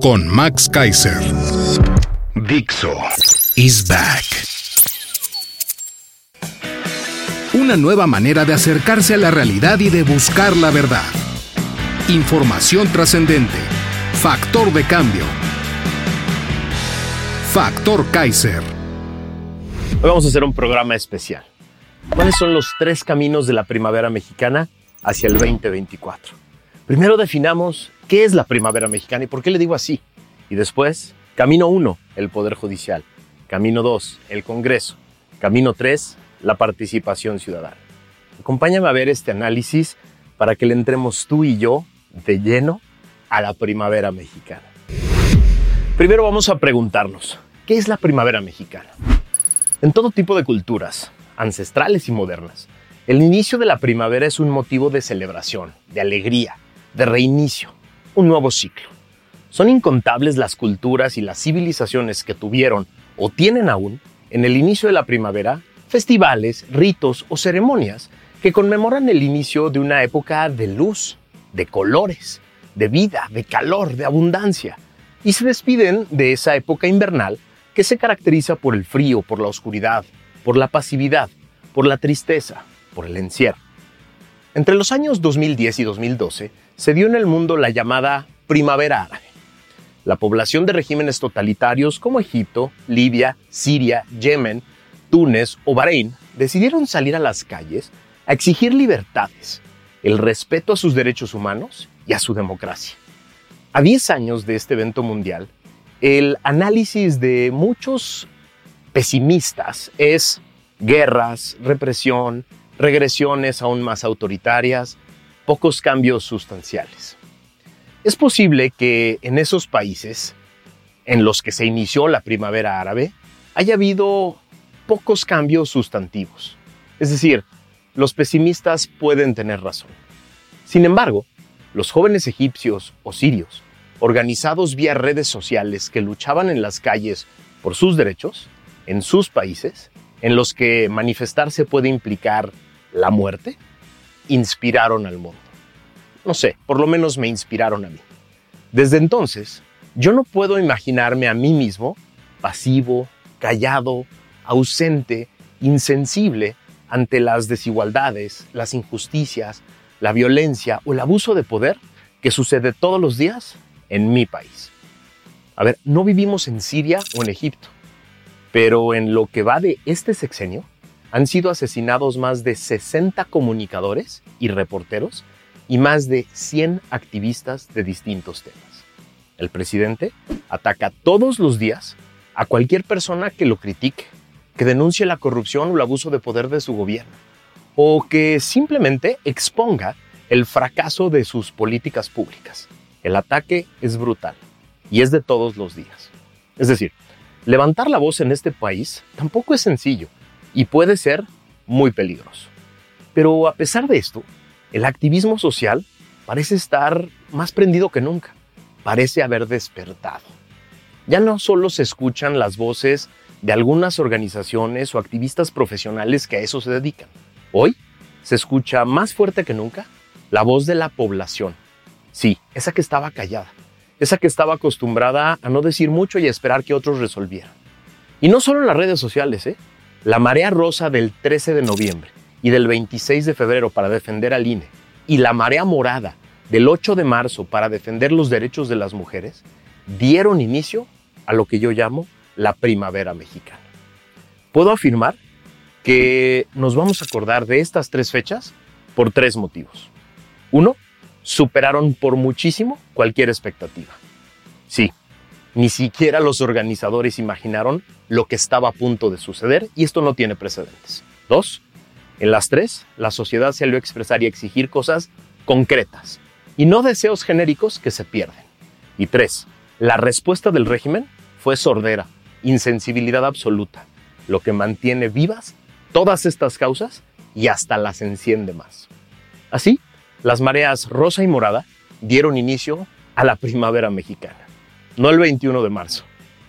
con Max Kaiser. Dixo is back. Una nueva manera de acercarse a la realidad y de buscar la verdad. Información trascendente. Factor de cambio. Factor Kaiser. Hoy vamos a hacer un programa especial. ¿Cuáles son los tres caminos de la primavera mexicana hacia el 2024? Primero definamos qué es la primavera mexicana y por qué le digo así. Y después, camino 1, el Poder Judicial. Camino 2, el Congreso. Camino 3, la participación ciudadana. Acompáñame a ver este análisis para que le entremos tú y yo de lleno a la primavera mexicana. Primero vamos a preguntarnos, ¿qué es la primavera mexicana? En todo tipo de culturas, ancestrales y modernas, el inicio de la primavera es un motivo de celebración, de alegría, de reinicio, un nuevo ciclo. Son incontables las culturas y las civilizaciones que tuvieron o tienen aún en el inicio de la primavera festivales, ritos o ceremonias que conmemoran el inicio de una época de luz, de colores, de vida, de calor, de abundancia, y se despiden de esa época invernal que se caracteriza por el frío, por la oscuridad, por la pasividad, por la tristeza, por el encierro. Entre los años 2010 y 2012 se dio en el mundo la llamada primavera árabe. La población de regímenes totalitarios como Egipto, Libia, Siria, Yemen, Túnez o Bahrein decidieron salir a las calles a exigir libertades, el respeto a sus derechos humanos y a su democracia. A 10 años de este evento mundial, el análisis de muchos pesimistas es guerras, represión, regresiones aún más autoritarias, pocos cambios sustanciales. Es posible que en esos países en los que se inició la primavera árabe haya habido pocos cambios sustantivos. Es decir, los pesimistas pueden tener razón. Sin embargo, los jóvenes egipcios o sirios, organizados vía redes sociales que luchaban en las calles por sus derechos, en sus países, en los que manifestarse puede implicar la muerte, inspiraron al mundo. No sé, por lo menos me inspiraron a mí. Desde entonces, yo no puedo imaginarme a mí mismo pasivo, callado, ausente, insensible ante las desigualdades, las injusticias, la violencia o el abuso de poder que sucede todos los días en mi país. A ver, no vivimos en Siria o en Egipto, pero en lo que va de este sexenio, han sido asesinados más de 60 comunicadores y reporteros y más de 100 activistas de distintos temas. El presidente ataca todos los días a cualquier persona que lo critique, que denuncie la corrupción o el abuso de poder de su gobierno, o que simplemente exponga el fracaso de sus políticas públicas. El ataque es brutal y es de todos los días. Es decir, levantar la voz en este país tampoco es sencillo y puede ser muy peligroso. Pero a pesar de esto, el activismo social parece estar más prendido que nunca, parece haber despertado. Ya no solo se escuchan las voces de algunas organizaciones o activistas profesionales que a eso se dedican. Hoy se escucha más fuerte que nunca la voz de la población. Sí, esa que estaba callada, esa que estaba acostumbrada a no decir mucho y a esperar que otros resolvieran. Y no solo en las redes sociales, ¿eh? La marea rosa del 13 de noviembre y del 26 de febrero para defender al INE y la marea morada del 8 de marzo para defender los derechos de las mujeres dieron inicio a lo que yo llamo la primavera mexicana. Puedo afirmar que nos vamos a acordar de estas tres fechas por tres motivos. Uno, superaron por muchísimo cualquier expectativa. Sí, ni siquiera los organizadores imaginaron lo que estaba a punto de suceder y esto no tiene precedentes. Dos, En las tres, la sociedad salió a expresar y exigir cosas concretas y no deseos genéricos que se pierden. Y tres, la respuesta del régimen fue sordera, insensibilidad absoluta, lo que mantiene vivas todas estas causas y hasta las enciende más. Así, las mareas rosa y morada dieron inicio a la primavera mexicana. No el 21 de marzo.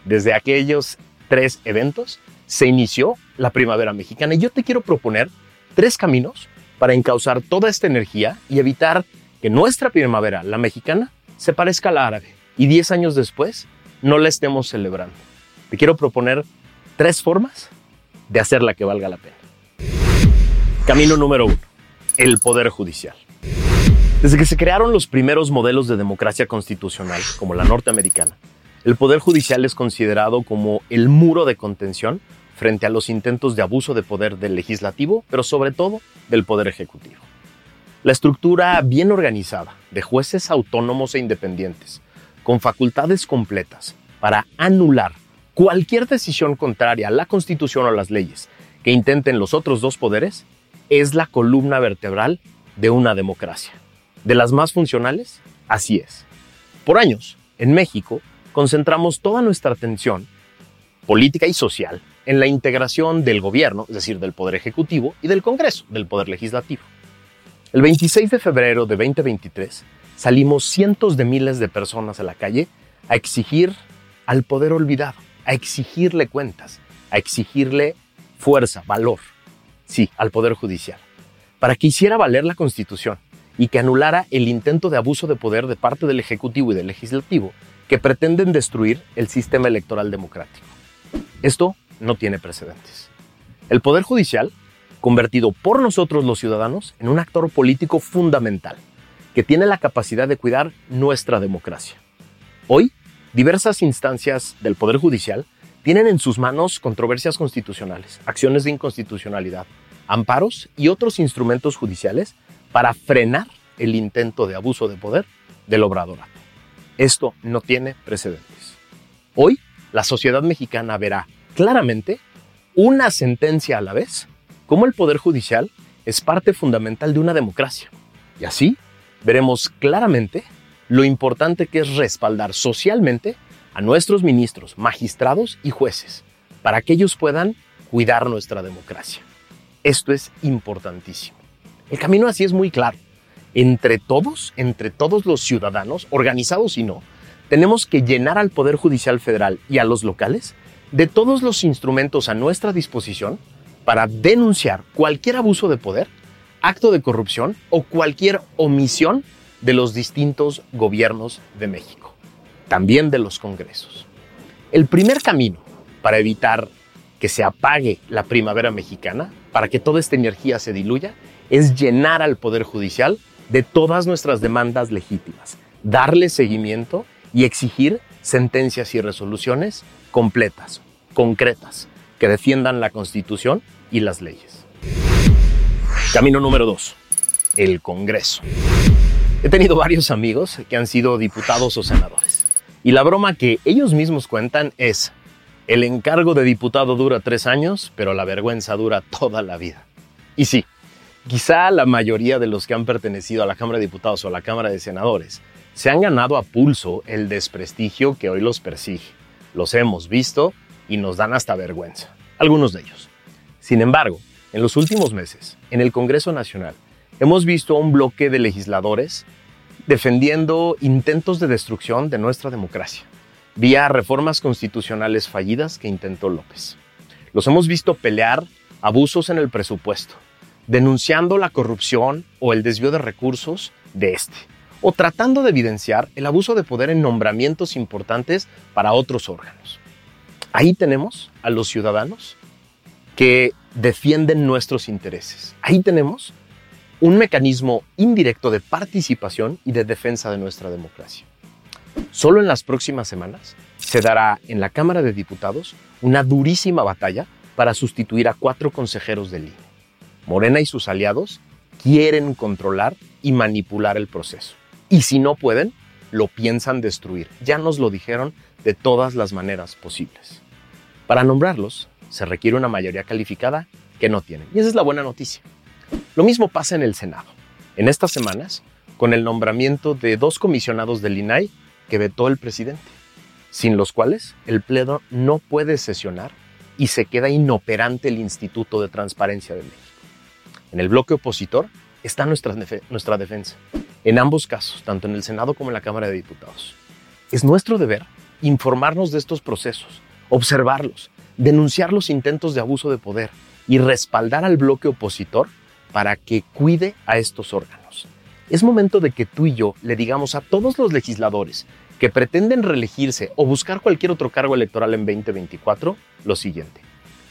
Desde aquellos tres eventos se inició la primavera mexicana. Y yo te quiero proponer tres caminos para encauzar toda esta energía y evitar que nuestra primavera, la mexicana, se parezca a la árabe y 10 años después no la estemos celebrando. Te quiero proponer tres formas de hacerla que valga la pena. Camino número uno, el Poder Judicial. Desde que se crearon los primeros modelos de democracia constitucional, como la norteamericana, el Poder Judicial es considerado como el muro de contención frente a los intentos de abuso de poder del legislativo, pero sobre todo del Poder Ejecutivo. La estructura bien organizada de jueces autónomos e independientes, con facultades completas para anular cualquier decisión contraria a la Constitución o las leyes que intenten los otros dos poderes, es la columna vertebral de una democracia. De las más funcionales, así es. Por años, en México, concentramos toda nuestra atención política y social en la integración del gobierno, es decir, del Poder Ejecutivo, y del Congreso, del Poder Legislativo. El 26 de febrero de 2023 salimos cientos de miles de personas a la calle a exigir al poder olvidado, a exigirle cuentas, a exigirle fuerza, valor sí, al Poder Judicial, para que hiciera valer la Constitución y que anulara el intento de abuso de poder de parte del Ejecutivo y del Legislativo que pretenden destruir el sistema electoral democrático. Esto no tiene precedentes. El Poder Judicial, convertido por nosotros los ciudadanos en un actor político fundamental, que tiene la capacidad de cuidar nuestra democracia. Hoy, diversas instancias del Poder Judicial tienen en sus manos controversias constitucionales, acciones de inconstitucionalidad, amparos y otros instrumentos judiciales para frenar el intento de abuso de poder del obradorato. Esto no tiene precedentes. Hoy, la sociedad mexicana verá claramente una sentencia a la vez como el Poder Judicial es parte fundamental de una democracia. Y así veremos claramente lo importante que es respaldar socialmente a nuestros ministros, magistrados y jueces, para que ellos puedan cuidar nuestra democracia. Esto es importantísimo. El camino así es muy claro. Entre todos, entre todos los ciudadanos, organizados y no, tenemos que llenar al Poder Judicial Federal y a los locales de todos los instrumentos a nuestra disposición para denunciar cualquier abuso de poder, acto de corrupción o cualquier omisión de los distintos gobiernos de México también de los congresos. El primer camino para evitar que se apague la primavera mexicana, para que toda esta energía se diluya, es llenar al Poder Judicial de todas nuestras demandas legítimas, darle seguimiento y exigir sentencias y resoluciones completas, concretas, que defiendan la Constitución y las leyes. Camino número dos, el Congreso. He tenido varios amigos que han sido diputados o senadores. Y la broma que ellos mismos cuentan es, el encargo de diputado dura tres años, pero la vergüenza dura toda la vida. Y sí, quizá la mayoría de los que han pertenecido a la Cámara de Diputados o a la Cámara de Senadores se han ganado a pulso el desprestigio que hoy los persigue. Los hemos visto y nos dan hasta vergüenza, algunos de ellos. Sin embargo, en los últimos meses, en el Congreso Nacional, hemos visto a un bloque de legisladores defendiendo intentos de destrucción de nuestra democracia, vía reformas constitucionales fallidas que intentó López. Los hemos visto pelear abusos en el presupuesto, denunciando la corrupción o el desvío de recursos de este, o tratando de evidenciar el abuso de poder en nombramientos importantes para otros órganos. Ahí tenemos a los ciudadanos que defienden nuestros intereses. Ahí tenemos un mecanismo indirecto de participación y de defensa de nuestra democracia. Solo en las próximas semanas se dará en la Cámara de Diputados una durísima batalla para sustituir a cuatro consejeros del INE. Morena y sus aliados quieren controlar y manipular el proceso. Y si no pueden, lo piensan destruir. Ya nos lo dijeron de todas las maneras posibles. Para nombrarlos, se requiere una mayoría calificada que no tienen. Y esa es la buena noticia. Lo mismo pasa en el Senado. En estas semanas, con el nombramiento de dos comisionados del INAI que vetó el presidente, sin los cuales el Pleno no puede sesionar y se queda inoperante el Instituto de Transparencia de México. En el bloque opositor está nuestra, nuestra defensa, en ambos casos, tanto en el Senado como en la Cámara de Diputados. Es nuestro deber informarnos de estos procesos, observarlos, denunciar los intentos de abuso de poder y respaldar al bloque opositor para que cuide a estos órganos. Es momento de que tú y yo le digamos a todos los legisladores que pretenden reelegirse o buscar cualquier otro cargo electoral en 2024 lo siguiente.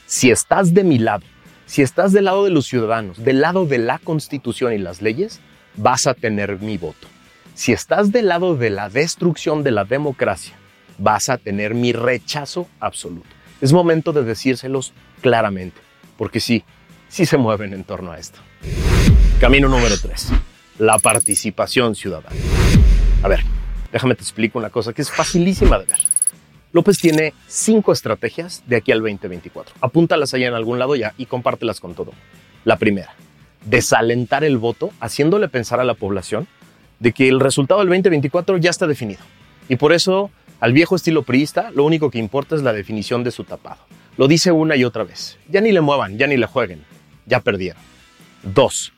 Si estás de mi lado, si estás del lado de los ciudadanos, del lado de la Constitución y las leyes, vas a tener mi voto. Si estás del lado de la destrucción de la democracia, vas a tener mi rechazo absoluto. Es momento de decírselos claramente, porque sí, sí se mueven en torno a esto. Camino número 3. La participación ciudadana. A ver, déjame te explico una cosa que es facilísima de ver. López tiene cinco estrategias de aquí al 2024. Apúntalas allá en algún lado ya y compártelas con todo. La primera, desalentar el voto haciéndole pensar a la población de que el resultado del 2024 ya está definido. Y por eso, al viejo estilo priista, lo único que importa es la definición de su tapado. Lo dice una y otra vez. Ya ni le muevan, ya ni le jueguen. Ya perdieron. Dos,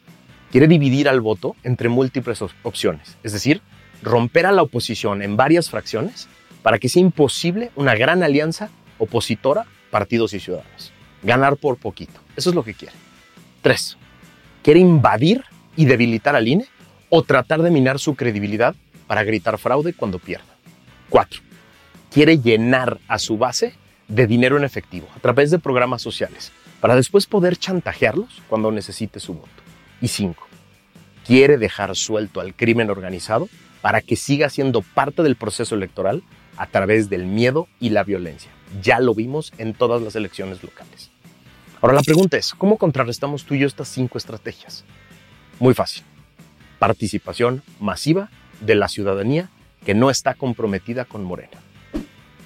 quiere dividir al voto entre múltiples opciones. Es decir, romper a la oposición en varias fracciones para que sea imposible una gran alianza opositora, partidos y ciudadanos. Ganar por poquito. Eso es lo que quiere. Tres, quiere invadir y debilitar al INE o tratar de minar su credibilidad para gritar fraude cuando pierda. Cuatro, quiere llenar a su base de dinero en efectivo a través de programas sociales para después poder chantajearlos cuando necesite su voto. Y cinco, quiere dejar suelto al crimen organizado para que siga siendo parte del proceso electoral a través del miedo y la violencia. Ya lo vimos en todas las elecciones locales. Ahora la pregunta es, ¿cómo contrarrestamos tú y yo estas cinco estrategias? Muy fácil. Participación masiva de la ciudadanía que no está comprometida con Morena.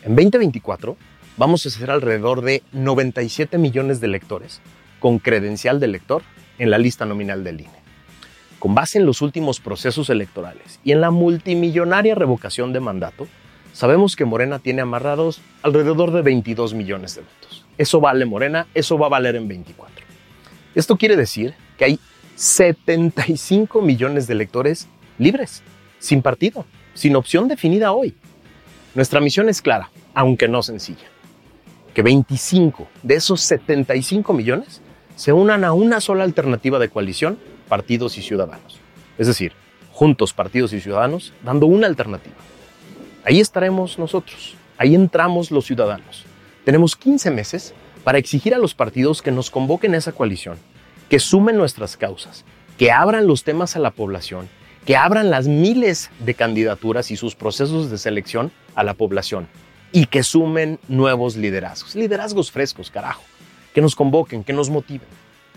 En 2024 vamos a ser alrededor de 97 millones de electores con credencial de elector en la lista nominal del INE. Con base en los últimos procesos electorales y en la multimillonaria revocación de mandato, sabemos que Morena tiene amarrados alrededor de 22 millones de votos. Eso vale Morena, eso va a valer en 24. Esto quiere decir que hay 75 millones de electores libres, sin partido, sin opción definida hoy. Nuestra misión es clara, aunque no sencilla. Que 25 de esos 75 millones se unan a una sola alternativa de coalición, partidos y ciudadanos. Es decir, juntos partidos y ciudadanos, dando una alternativa. Ahí estaremos nosotros, ahí entramos los ciudadanos. Tenemos 15 meses para exigir a los partidos que nos convoquen esa coalición, que sumen nuestras causas, que abran los temas a la población, que abran las miles de candidaturas y sus procesos de selección a la población y que sumen nuevos liderazgos, liderazgos frescos, carajo, que nos convoquen, que nos motiven.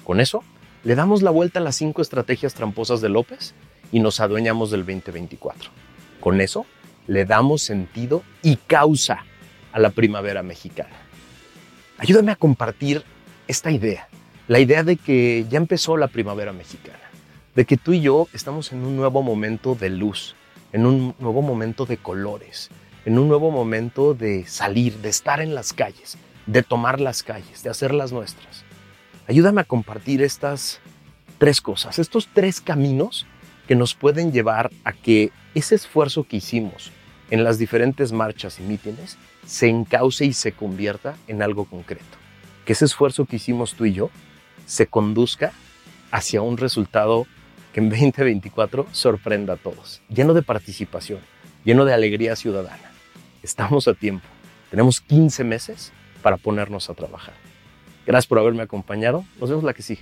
Con eso, le damos la vuelta a las cinco estrategias tramposas de López y nos adueñamos del 2024. Con eso, le damos sentido y causa a la primavera mexicana. Ayúdame a compartir esta idea, la idea de que ya empezó la primavera mexicana, de que tú y yo estamos en un nuevo momento de luz, en un nuevo momento de colores, en un nuevo momento de salir, de estar en las calles, de tomar las calles, de hacerlas nuestras. Ayúdame a compartir estas tres cosas, estos tres caminos que nos pueden llevar a que ese esfuerzo que hicimos en las diferentes marchas y mítines se encauce y se convierta en algo concreto. Que ese esfuerzo que hicimos tú y yo se conduzca hacia un resultado que en 2024 sorprenda a todos, lleno de participación, lleno de alegría ciudadana. Estamos a tiempo. Tenemos 15 meses para ponernos a trabajar. Gracias por haberme acompañado. Nos vemos la que sigue.